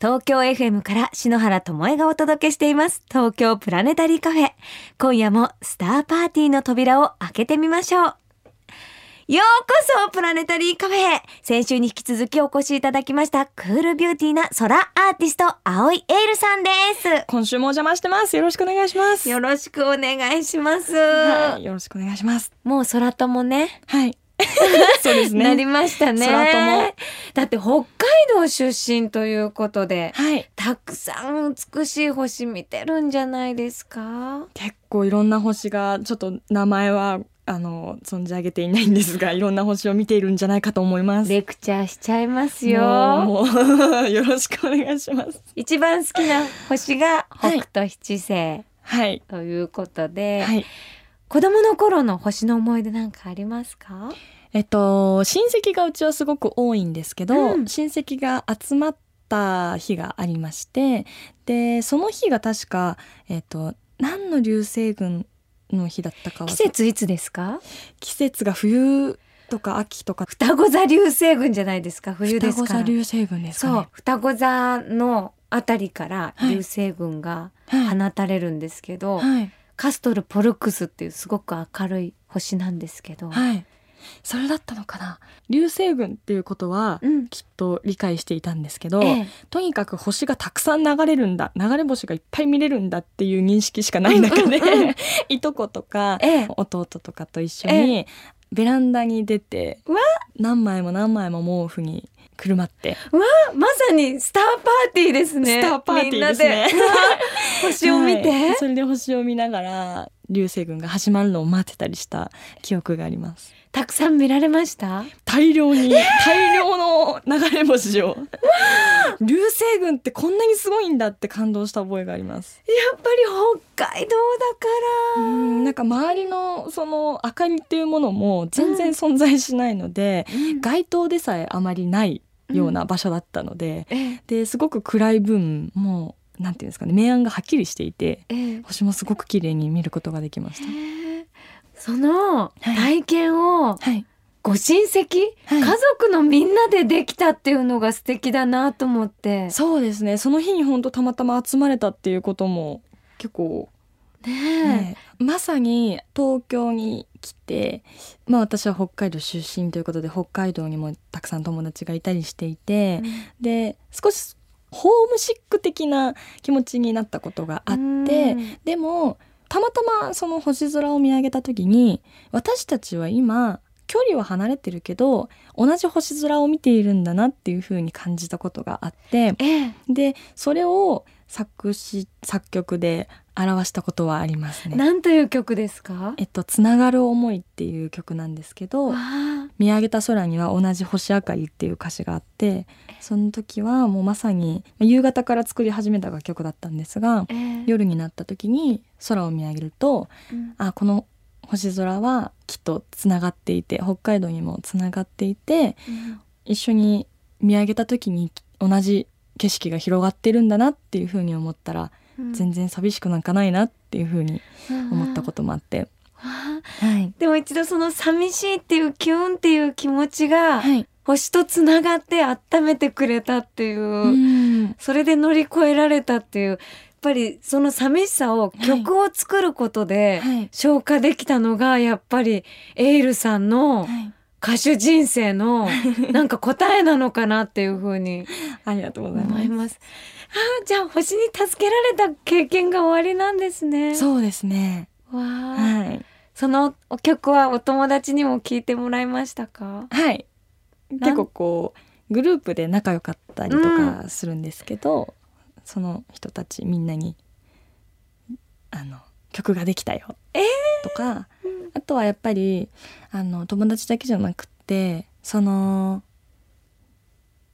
東京 FM から篠原智恵がお届けしています。東京プラネタリーカフェ。今夜もスターパーティーの扉を開けてみましょう。ようこそプラネタリーカフェ先週に引き続きお越しいただきましたクールビューティーな空アーティスト青井エールさんです。今週もお邪魔してます。よろしくお願いします。よろしくお願いします、はい、よろしくお願いします。もう空友ね。はい そうですね。なりましたね。だって北海道出身ということではい。たくさん美しい星見てるんじゃないですか？結構いろんな星がちょっと名前はあの存じ上げていないんですがいろんな星を見ているんじゃないかと思います。レクチャーしちゃいますよ。もう よろしくお願いします。一番好きな星がはい北斗七星はい。ということで、はい子供の頃の星の思い出なんかありますか？えっと親戚がうちはすごく多いんですけど、うん。親戚が集まった日がありましてでその日が確かえっと何の流星群の日だったかは季節いつですか？季節が冬とか秋とか。双子座流星群じゃないですか？冬ですから。双子座流星群ですかそう。ね。双子座のあたりから流星群がはい。放たれるんですけど、はいカストル・ポルクスっていうすごく明るい星なんですけど、はい。それだったのかな。流星群っていうことはうん。きっと理解していたんですけど、ええ。とにかく星がたくさん流れるんだ、流れ星がいっぱい見れるんだっていう認識しかない中で、うんうんうん。いとことかええ。弟とかと一緒にベランダに出てうわ何枚も何枚も毛布にくるまって。まさにスターパーティーですね。スターパーティーですね。星を見て、はい。それで星を見ながら流星群が始まるのを待ってたりした記憶があります。たくさん見られました？大量に、大量の流れ星を。流星群ってこんなにすごいんだって感動した覚えがあります。やっぱり北海道だから。うんなんか周りのその明かりっていうものも全然存在しないので、街灯でさえあまりないような場所だったので、ええ。ですごく暗い分もうなんていうんですかね明暗がはっきりしていてええ。星もすごく綺麗に見ることができました。へえ。そのはい。体験をはい、ご親戚、はい。家族のみんなでできたっていうのが素敵だなと思って。そうですね。その日に本当たまたま集まれたっていうことも結構ねね、まさに東京に来て、まあ、私は北海道出身ということで北海道にもたくさん友達がいたりしていてえ、で少しホームシック的な気持ちになったことがあってうん。でもたまたまその星空を見上げた時に私たちは今距離は離れてるけど同じ星空を見ているんだなっていう風に感じたことがあってええ。でそれを作詞作曲で表したことはありますね。なんという曲ですか？えっと、つながる思いっていう曲なんですけど見上げた空には同じ星明かりっていう歌詞があってその時はもうまさに夕方から作り始めた楽曲だったんですがええ。夜になった時に空を見上げるとうん。あこの星空はきっとつながっていて北海道にもつながっていてうん。一緒に見上げた時に同じ景色が広がってるんだなっていう風に思ったらうん全然寂しくなんかないなっていう風に思ったこともあって、はい、でも一度その寂しいっていうキュンっていう気持ちがはい、星とつながって温めてくれたっていう、うん。それで乗り越えられたっていうやっぱりその寂しさを曲を作ることではい。消化できたのがやっぱりエイルさんのはい、歌手人生のなんか答えなのかなっていうふうに ありがとうございます。あーじゃあ星に助けられた経験が終わりなんですね。そうですね。わあ、はい、そのお曲はお友達にも聞いてもらいましたか？はい、結構こうグループで仲良かったりとかするんですけど、その人たちみんなにあの曲ができたよ。えー。とか、あとはやっぱりあの友達だけじゃなくってその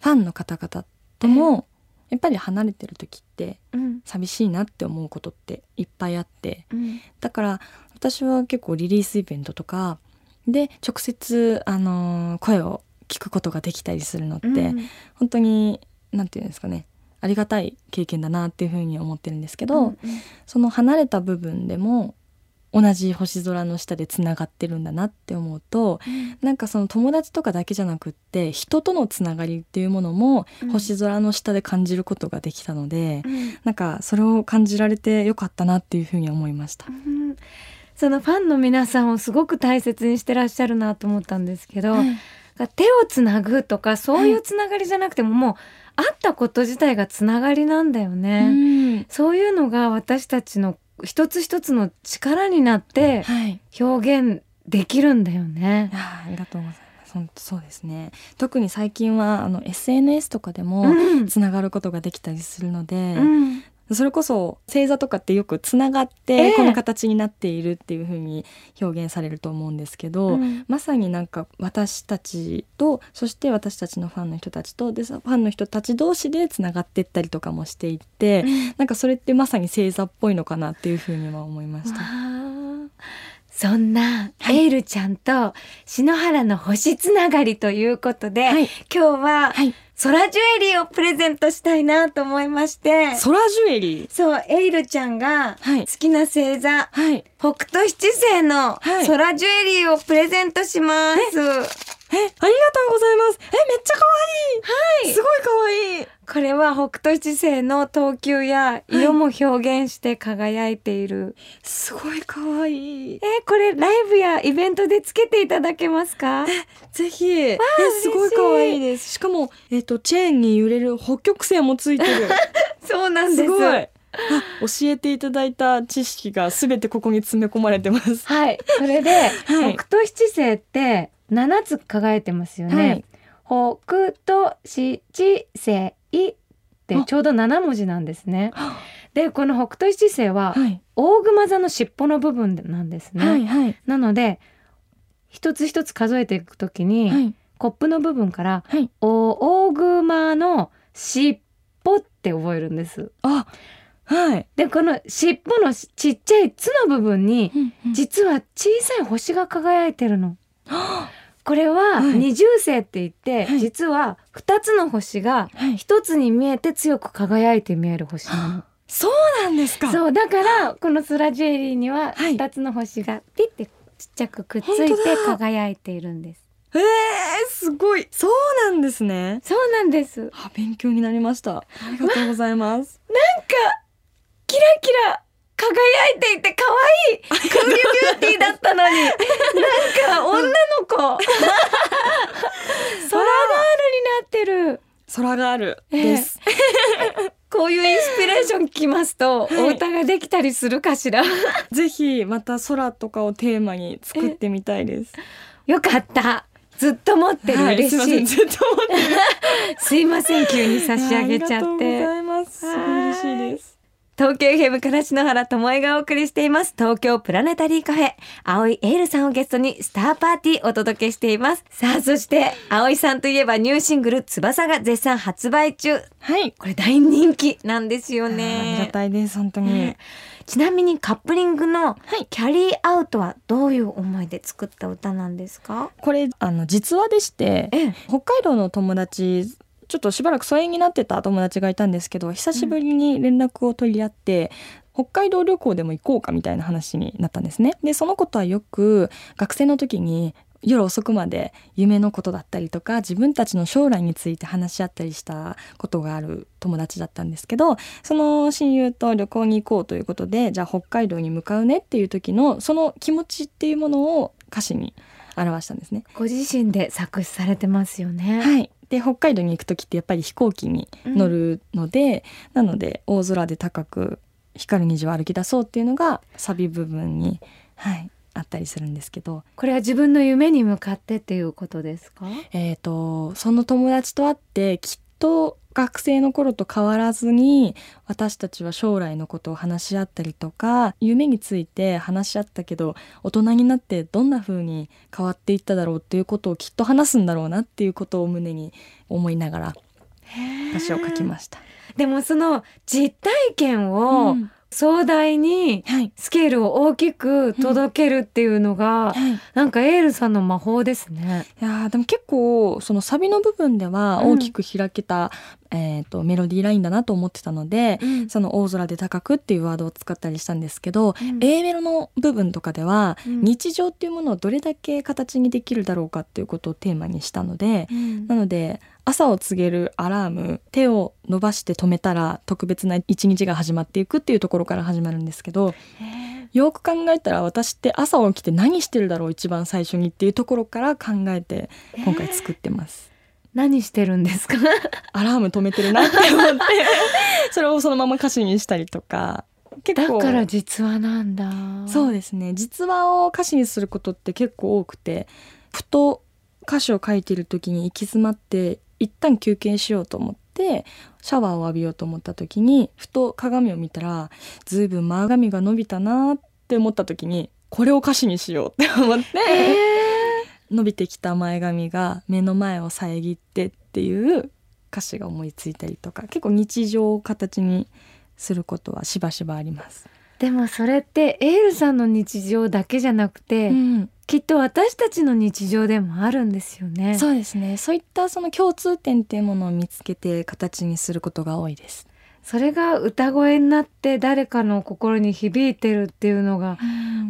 ファンの方々とも、やっぱり離れてる時ってうん。寂しいなって思うことっていっぱいあってうん。だから私は結構リリースイベントとかで直接、あのー声を聞くことができたりするのって、うん。本当に何て言うんですかねありがたい経験だなっていうふうに思ってるんですけど、うんうん。その離れた部分でも同じ星空の下でつながってるんだなって思うとなんかその友達とかだけじゃなくって人とのつながりっていうものもうん。星空の下で感じることができたので、うん。なんかそれを感じられてよかったなっていうふうに思いました。うん。そのファンの皆さんをすごく大切にしてらっしゃるなと思ったんですけど、手をつなぐとかそういうつながりじゃなくても、もう会ったこと自体がつながりなんだよね。うん。そういうのが私たちの一つ一つの力になってはい表現できるんだよねい。やーありがとうございます。本当そうですね。特に最近はあの SNS とかでもうんつながることができたりするので、うんそれこそ星座とかってよくつながっええ。てこの形になっているっていう風に表現されると思うんですけど、うん。まさになんか私たちとそして私たちのファンの人たちとでさファンの人たち同士でつながっていったりとかもしていって、なんかそれってまさに星座っぽいのかなっていう風には思いました。そんなエイルちゃんと篠原の星つながりということで、はい。今日ははい、空ジュエリーをプレゼントしたいなと思いまして。空ジュエリー？そうエイルちゃんがはい。好きな星座、はい。北斗七星のはい。空ジュエリーをプレゼントします、えありがとうございます。えめっちゃ可愛い。はい。すごい可愛いこれは北斗七星の等級や色も表現して輝いている、すごい可愛い。えこれライブやイベントでつけていただけますか？ぜひ。えすごい可愛いです。しかもえっ、とチェーンに揺れる北極星もついてる。そうなんです。すごい。あ教えていただいた知識がすべてここに詰め込まれてます。はい。それで、はい。北斗七星って7つ輝いてますよね、北斗七星ってちょうど7文字なんですね。でこの北斗七星ははい。大熊座の尻尾の部分なんですね、はいはい。なので一つ一つ数えていくときに、はい。コップの部分からはい。お大熊の尻尾って覚えるんです。あはい。でこの尻尾のちっちゃい「つ」の部分に実は小さい星が輝いてるの。これははい。二重星って言って、はい。実は2つの星がはい。一つに見えて強く輝いて見える星。なの。そうなんですか。そうだからこの空ジュエリーにははい。2つの星がピッてちっちゃくくっついて輝いているんです。えー、すごい。そうなんですね。そうなんです。あ勉強になりました。ありがとうございます。キラキラ輝いていて可愛いクールビューティーだったのに。なんか女の子。空ガールになってる。空があるええ。です、こういうインスピレーション聞きますと、はい。お歌ができたりするかしら。ぜひまた空とかをテーマに作ってみたいです。よかった。ずっと持ってる、はい。嬉しい。すいません。ずっと思ってすいません。急に差し上げちゃありがとうごってざいます。すごい嬉しいです東京 FM から篠原智恵がお送りしています。東京プラネタリーカフェ。青井エールさんをゲストにスターパーティーお届けしています。さあそして青井さんといえばニューシングル翼が絶賛発売中。はい。これ大人気なんですよありがねたいです本当に、ね。ちなみにカップリングのい。キャリーアウトはどういう思いで作った歌なんですか？これあの実話でしてええ。北海道の友達ちょっとしばらく疎遠になってた友達がいたんですけど久しぶりに連絡を取り合って、北海道旅行でも行こうかみたいな話になったんですね。でそのことはよく学生の時に夜遅くまで夢のことだったりとか自分たちの将来について話し合ったりしたことがある友達だったんですけどその親友と旅行に行こうということでじゃあ北海道に向かうねっていう時のその気持ちっていうものを歌詞に表したんですね。ご自身で作詞されてますよね、はい、で北海道に行く時ってやっぱり飛行機に乗るので、なので大空で高く光る虹を歩き出そうっていうのがサビ部分に、はい、あったりするんですけど、これは自分の夢に向かってっていうことですか？えー、とその友達と会ってきっと学生の頃と変わらずに私たちは将来のことを話し合ったりとか夢について話し合ったけど大人になってどんな風に変わっていっただろうっていうことをきっと話すんだろうなっていうことを胸に思いながら歌詞を書きました。でもその実体験をうん壮大にはい。スケールを大きく届けるっていうのが、はい。なんかエールさんの魔法ですね。いやーでも結構そのサビの部分ではうん。大きく開けた、えー、とメロディーラインだなと思ってたので、その大空で高くっていうワードを使ったりしたんですけど、うん。A メロの部分とかでは、うん。日常っていうものをどれだけ形にできるだろうかっていうことをテーマにしたので、うん。なので朝を告げるアラーム手を伸ばして止めたら特別な一日が始まっていくっていうところから始まるんですけどよく考えたら私って朝起きて何してるだろう一番最初にっていうところから考えて今回作ってます。何してるんですか？アラーム止めてるなって思って。それをそのまま歌詞にしたりとか。結構。だから実話なんだ。そうですね。実話を歌詞にすることって結構多くてふと歌詞を書いている時に行き詰まって一旦休憩しようと思ってシャワーを浴びようと思った時にふと鏡を見たらずいぶん前髪が伸びたなって思った時にこれを歌詞にしようって思って、伸びてきた前髪が目の前を遮ってっていう歌詞が思いついたりとか結構日常を形にすることはしばしばあります。でもそれってエールさんの日常だけじゃなくて、うんきっと私たちの日常でもあるんですよね。そうですねそういったその共通点っていうものを見つけて形にすることが多いです。それが歌声になって誰かの心に響いてるっていうのが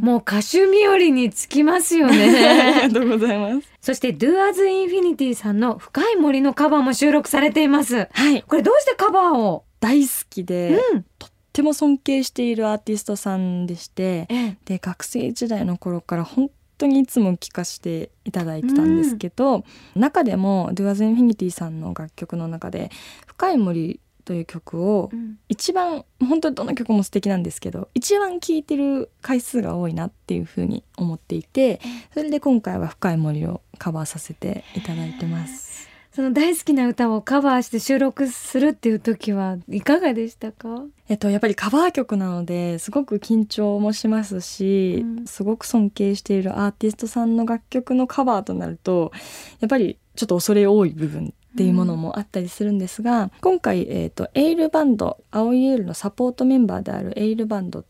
ももう歌手日和につきますよう ありね。がとうございます。そして Do As Infinity さんの深い森のカバーも収録されています。はいこれどうしてカバーを、大好きで、うんとっても尊敬しているアーティストさんでしてええ。で学生時代の頃から本当にいつも聴かせていただいてたんですけど、中でも Do As Infinity さんの楽曲の中で「深い森」という曲を一番本当にどの曲も素敵なんですけど一番聴いてる回数が多いなっていうふうに思っていてそれで今回は「深い森」をカバーさせていただいてます。その大好きな歌をカバーして収録するっていう時はいかがでしたか？えっと、やっぱりカバー曲なのですごく緊張もしますし、うん。すごく尊敬しているアーティストさんの楽曲のカバーとなるとやっぱりちょっと恐れ多い部分っていうものもあったりするんですが、今回、えっとエイルバンド青いエールのサポートメンバーであるエイルバンド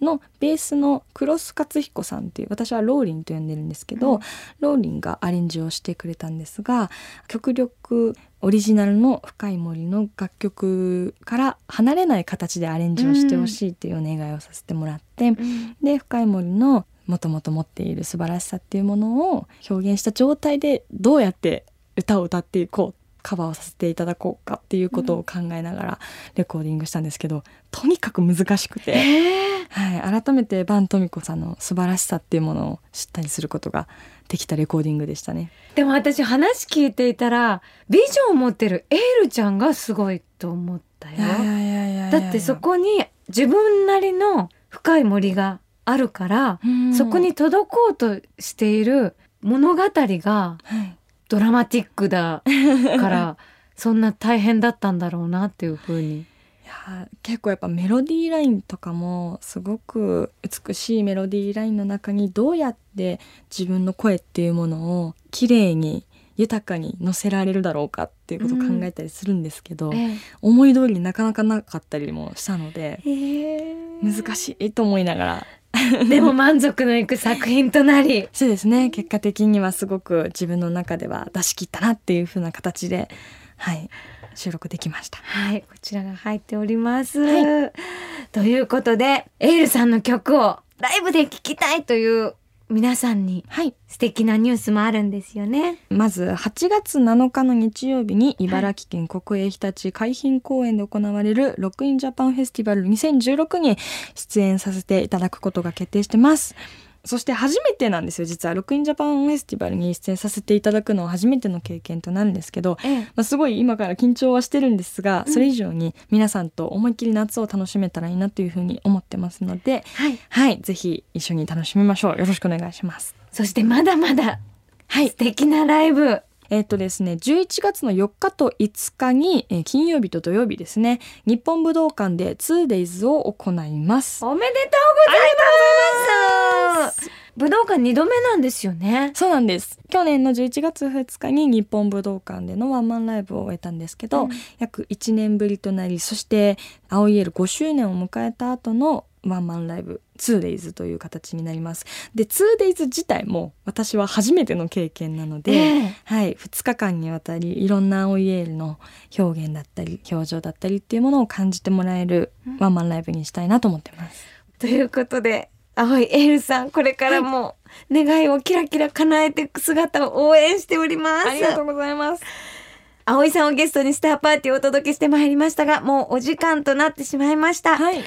のベースのクロス勝彦さんっていう私はローリンと呼んでるんですけど、うんローリンがアレンジをしてくれたんですが極力オリジナルの「深い森」の楽曲から離れない形でアレンジをしてほしいっていうお願いをさせてもらって、で「深い森」のもともと持っている素晴らしさっていうものを表現した状態でどうやって歌を歌っていこうカバーをさせていただこうかっていうことを考えながらレコーディングしたんですけど、とにかく難しくて。えはい、改めてバントミコさんの素晴らしさっていうものを知ったりすることができたレコーディングでしたね。でも私話聞いていたらビジョンを持ってるエールちゃんがすごいと思ったよ。だってそ、こに自分なりの深い森があるから、うんそこに届こうとしている物語がはい、ドラマティックだから そんな大変だったんだろうなっていう風に。いや結構やっぱメロディーラインとかもすごく美しいメロディーラインの中にどうやって自分の声っていうものを綺麗に豊かに乗せられるだろうかっていうことを考えたりするんですけど、え思い通りになかなかなかったりもしたのでえ難しいと思いながら でも満足のいく作品となり。そうですね。結果的にはすごく自分の中では出し切ったなっていう風な形ではい収録できました。はいこちらが入っております、はということでエールさんの曲をライブで聴きたいという皆さんにはい。素敵なニュースもあるんですよね。まず8月7日の日曜日に茨城県国営ひたち海浜公園で行われるロックインジャパンフェスティバル2016に出演させていただくことが決定してます。そして初めてなんですよ。実はロックインジャパンフェスティバルに出演させていただくのは初めての経験となるんですけど、ええ。まあ、すごい今から緊張はしてるんですが、うん。それ以上に皆さんと思いっきり夏を楽しめたらいいなというふうに思ってますのではい。はい。ぜひ一緒に楽しみましょう。よろしくお願いします。そしてまだまだはい。素敵なライブ。えっ、とですね、11月の4日と5日に、えー金曜日と土曜日ですね、日本武道館で 2days を行います。おめでとうございます武道館2度目なんですよね。そうなんです。去年の11月2日に日本武道館でのワンマンライブを終えたんですけど、うん。約1年ぶりとなりそして青いエール5周年を迎えた後のワンマンライブ 2days という形になります。で 2days 自体も私は初めての経験なので、ええ。はい、2日間にわたりいろんな青いエールの表現だったり表情だったりっていうものを感じてもらえるワンマンライブにしたいなと思ってます。ということで青いエールさんこれからも願いをキラキラ叶えていく姿を応援しております。ありがとうございます。葵さんをゲストにスターパーティーをお届けしてまいりましたがもうお時間となってしまいました。はい、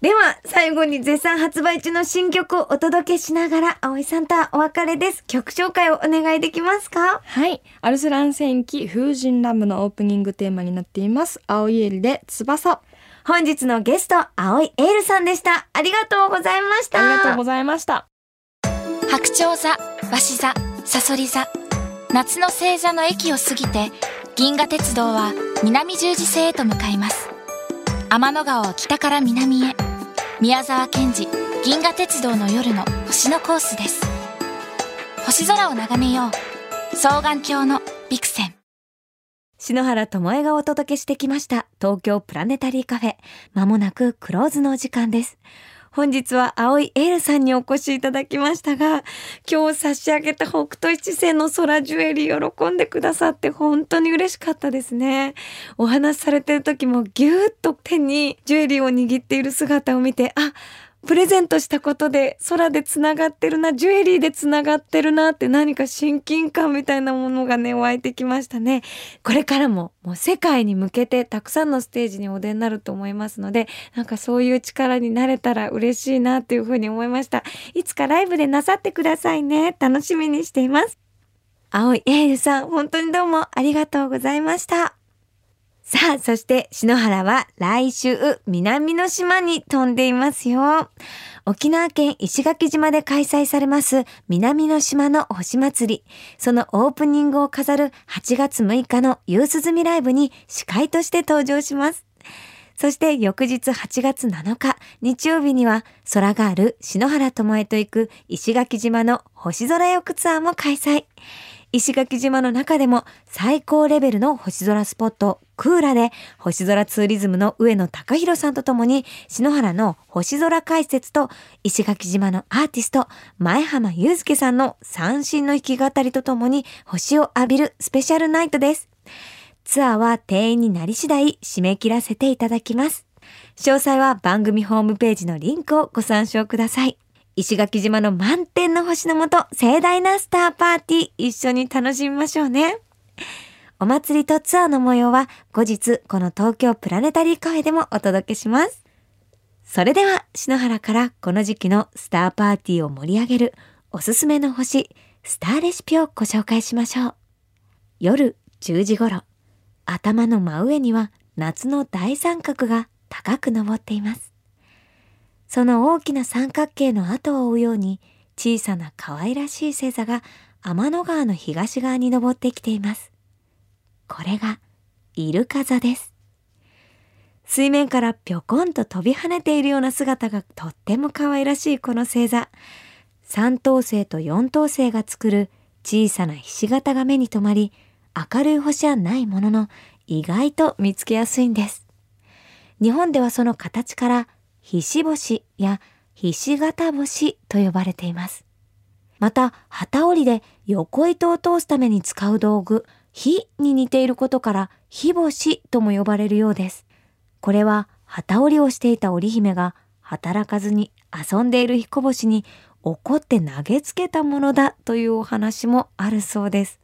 では最後に絶賛発売中の新曲をお届けしながら葵さんとはお別れです。曲紹介をお願いできますか？はい、アルスラン戦記風神ラムのオープニングテーマになっています。青いエールで翼。本日のゲスト青いエールさんでした。ありがとうございました。ありがとうございました。白鳥座、鷲座、サソリ座。夏の星座の駅を過ぎて、銀河鉄道は南十字星へと向かいます。天の川を北から南へ。宮沢賢治、銀河鉄道の夜の星のコースです。星空を眺めよう。双眼鏡のビクセン。篠原智恵がお届けしてきました。東京プラネタリーカフェ。まもなくクローズのお時間です。本日は青いエールさんにお越しいただきましたが今日差し上げた北斗七星の空ジュエリー喜んでくださって本当に嬉しかったですね。お話しされてる時もぎゅーっと手にジュエリーを握っている姿を見てあプレゼントしたことで空でつながってるなジュエリーでつながってるなって何か親近感みたいなものがね湧いてきましたね。これからももう世界に向けてたくさんのステージにお出になると思いますのでなんかそういう力になれたら嬉しいなというふうに思いました。いつかライブでなさってくださいね。楽しみにしています。青いエールさん本当にどうもありがとうございました。さあ、そして篠原は来週南の島に飛んでいますよ。沖縄県石垣島で開催されます南の島の星祭り。そのオープニングを飾る8月6日の夕涼みライブに司会として登場します。そして翌日8月7日日曜日には空がある篠原智恵と行く石垣島の星空浴ツアーも開催。石垣島の中でも最高レベルの星空スポットクーラで星空ツーリズムの上野隆弘さんとともに篠原の星空解説と石垣島のアーティスト前浜祐介さんの三振の弾き語りとともに星を浴びるスペシャルナイトです。ツアーは定員になり次第締め切らせていただきます。詳細は番組ホームページのリンクをご参照ください。石垣島の満天の星のもと盛大なスターパーティー一緒に楽しみましょうね。お祭りとツアーの模様は後日この東京プラネタリーカフェでもお届けします。それでは篠原からこの時期のスターパーティーを盛り上げるおすすめの星、スターレシピをご紹介しましょう。夜10時頃、頭の真上には夏の大三角が高く昇っています。その大きな三角形の後を追うように小さな可愛らしい星座が天の川の東側に昇ってきています。これがイルカ座です。水面からぴょこんと飛び跳ねているような姿がとっても可愛らしいこの星座。三等星と四等星が作る小さなひし形が目に留まり、明るい星はないものの意外と見つけやすいんです。日本ではその形からひし星やひし形星と呼ばれています。また、旗織りで横糸を通すために使う道具、火に似ていることから、火星とも呼ばれるようです。これは、旗織りをしていた織姫が、働かずに遊んでいる彦星に怒って投げつけたものだというお話もあるそうです。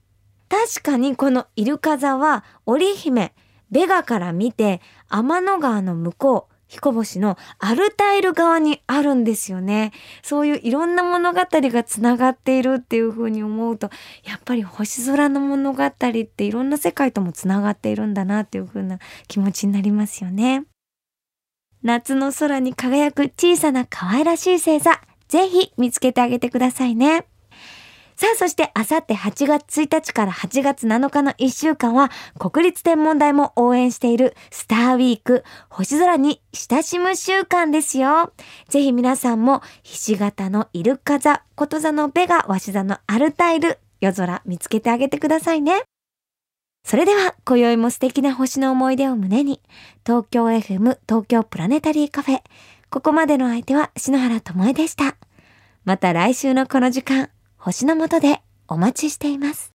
確かにこのイルカ座は織姫、ベガから見て天の川の向こう、彦星のアルタイル側にあるんですよね。そういういろんな物語がつながっているっていう風に思うと、やっぱり星空の物語っていろんな世界ともつながっているんだなっていう風な気持ちになりますよね。夏の空に輝く小さな可愛らしい星座、ぜひ見つけてあげてくださいね。さあ、そしてあさって8月1日から8月7日の1週間は国立天文台も応援しているスターウィーク星空に親しむ週間ですよ。ぜひ皆さんもひし形のイルカ座、こと座のベガ、わし座のアルタイル、夜空見つけてあげてくださいね。それでは、今宵も素敵な星の思い出を胸に、東京 FM 東京プラネタリーカフェ。ここまでの相手は篠原智恵でした。また来週のこの時間、星の下でお待ちしています。